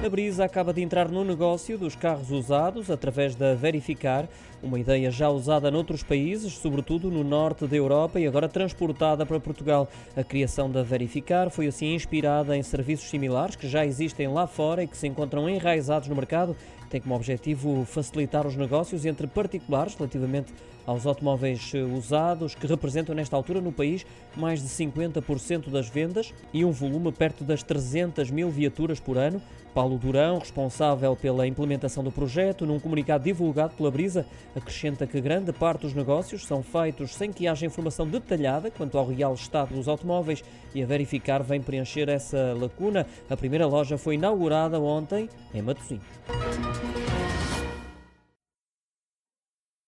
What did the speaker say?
A Brisa acaba de entrar no negócio dos carros usados através da Verificar, uma ideia já usada noutros países, sobretudo no norte da Europa e agora transportada para Portugal. A criação da Verificar foi assim inspirada em serviços similares que já existem lá fora e que se encontram enraizados no mercado. Tem como objetivo facilitar os negócios entre particulares relativamente aos automóveis usados, que representam nesta altura no país mais de 50% das vendas e um volume perto das 300 mil viaturas por ano. Paulo Durão, responsável pela implementação do projeto, num comunicado divulgado pela Brisa, acrescenta que grande parte dos negócios são feitos sem que haja informação detalhada quanto ao real estado dos automóveis e a verificar vem preencher essa lacuna. A primeira loja foi inaugurada ontem em Matosinhos.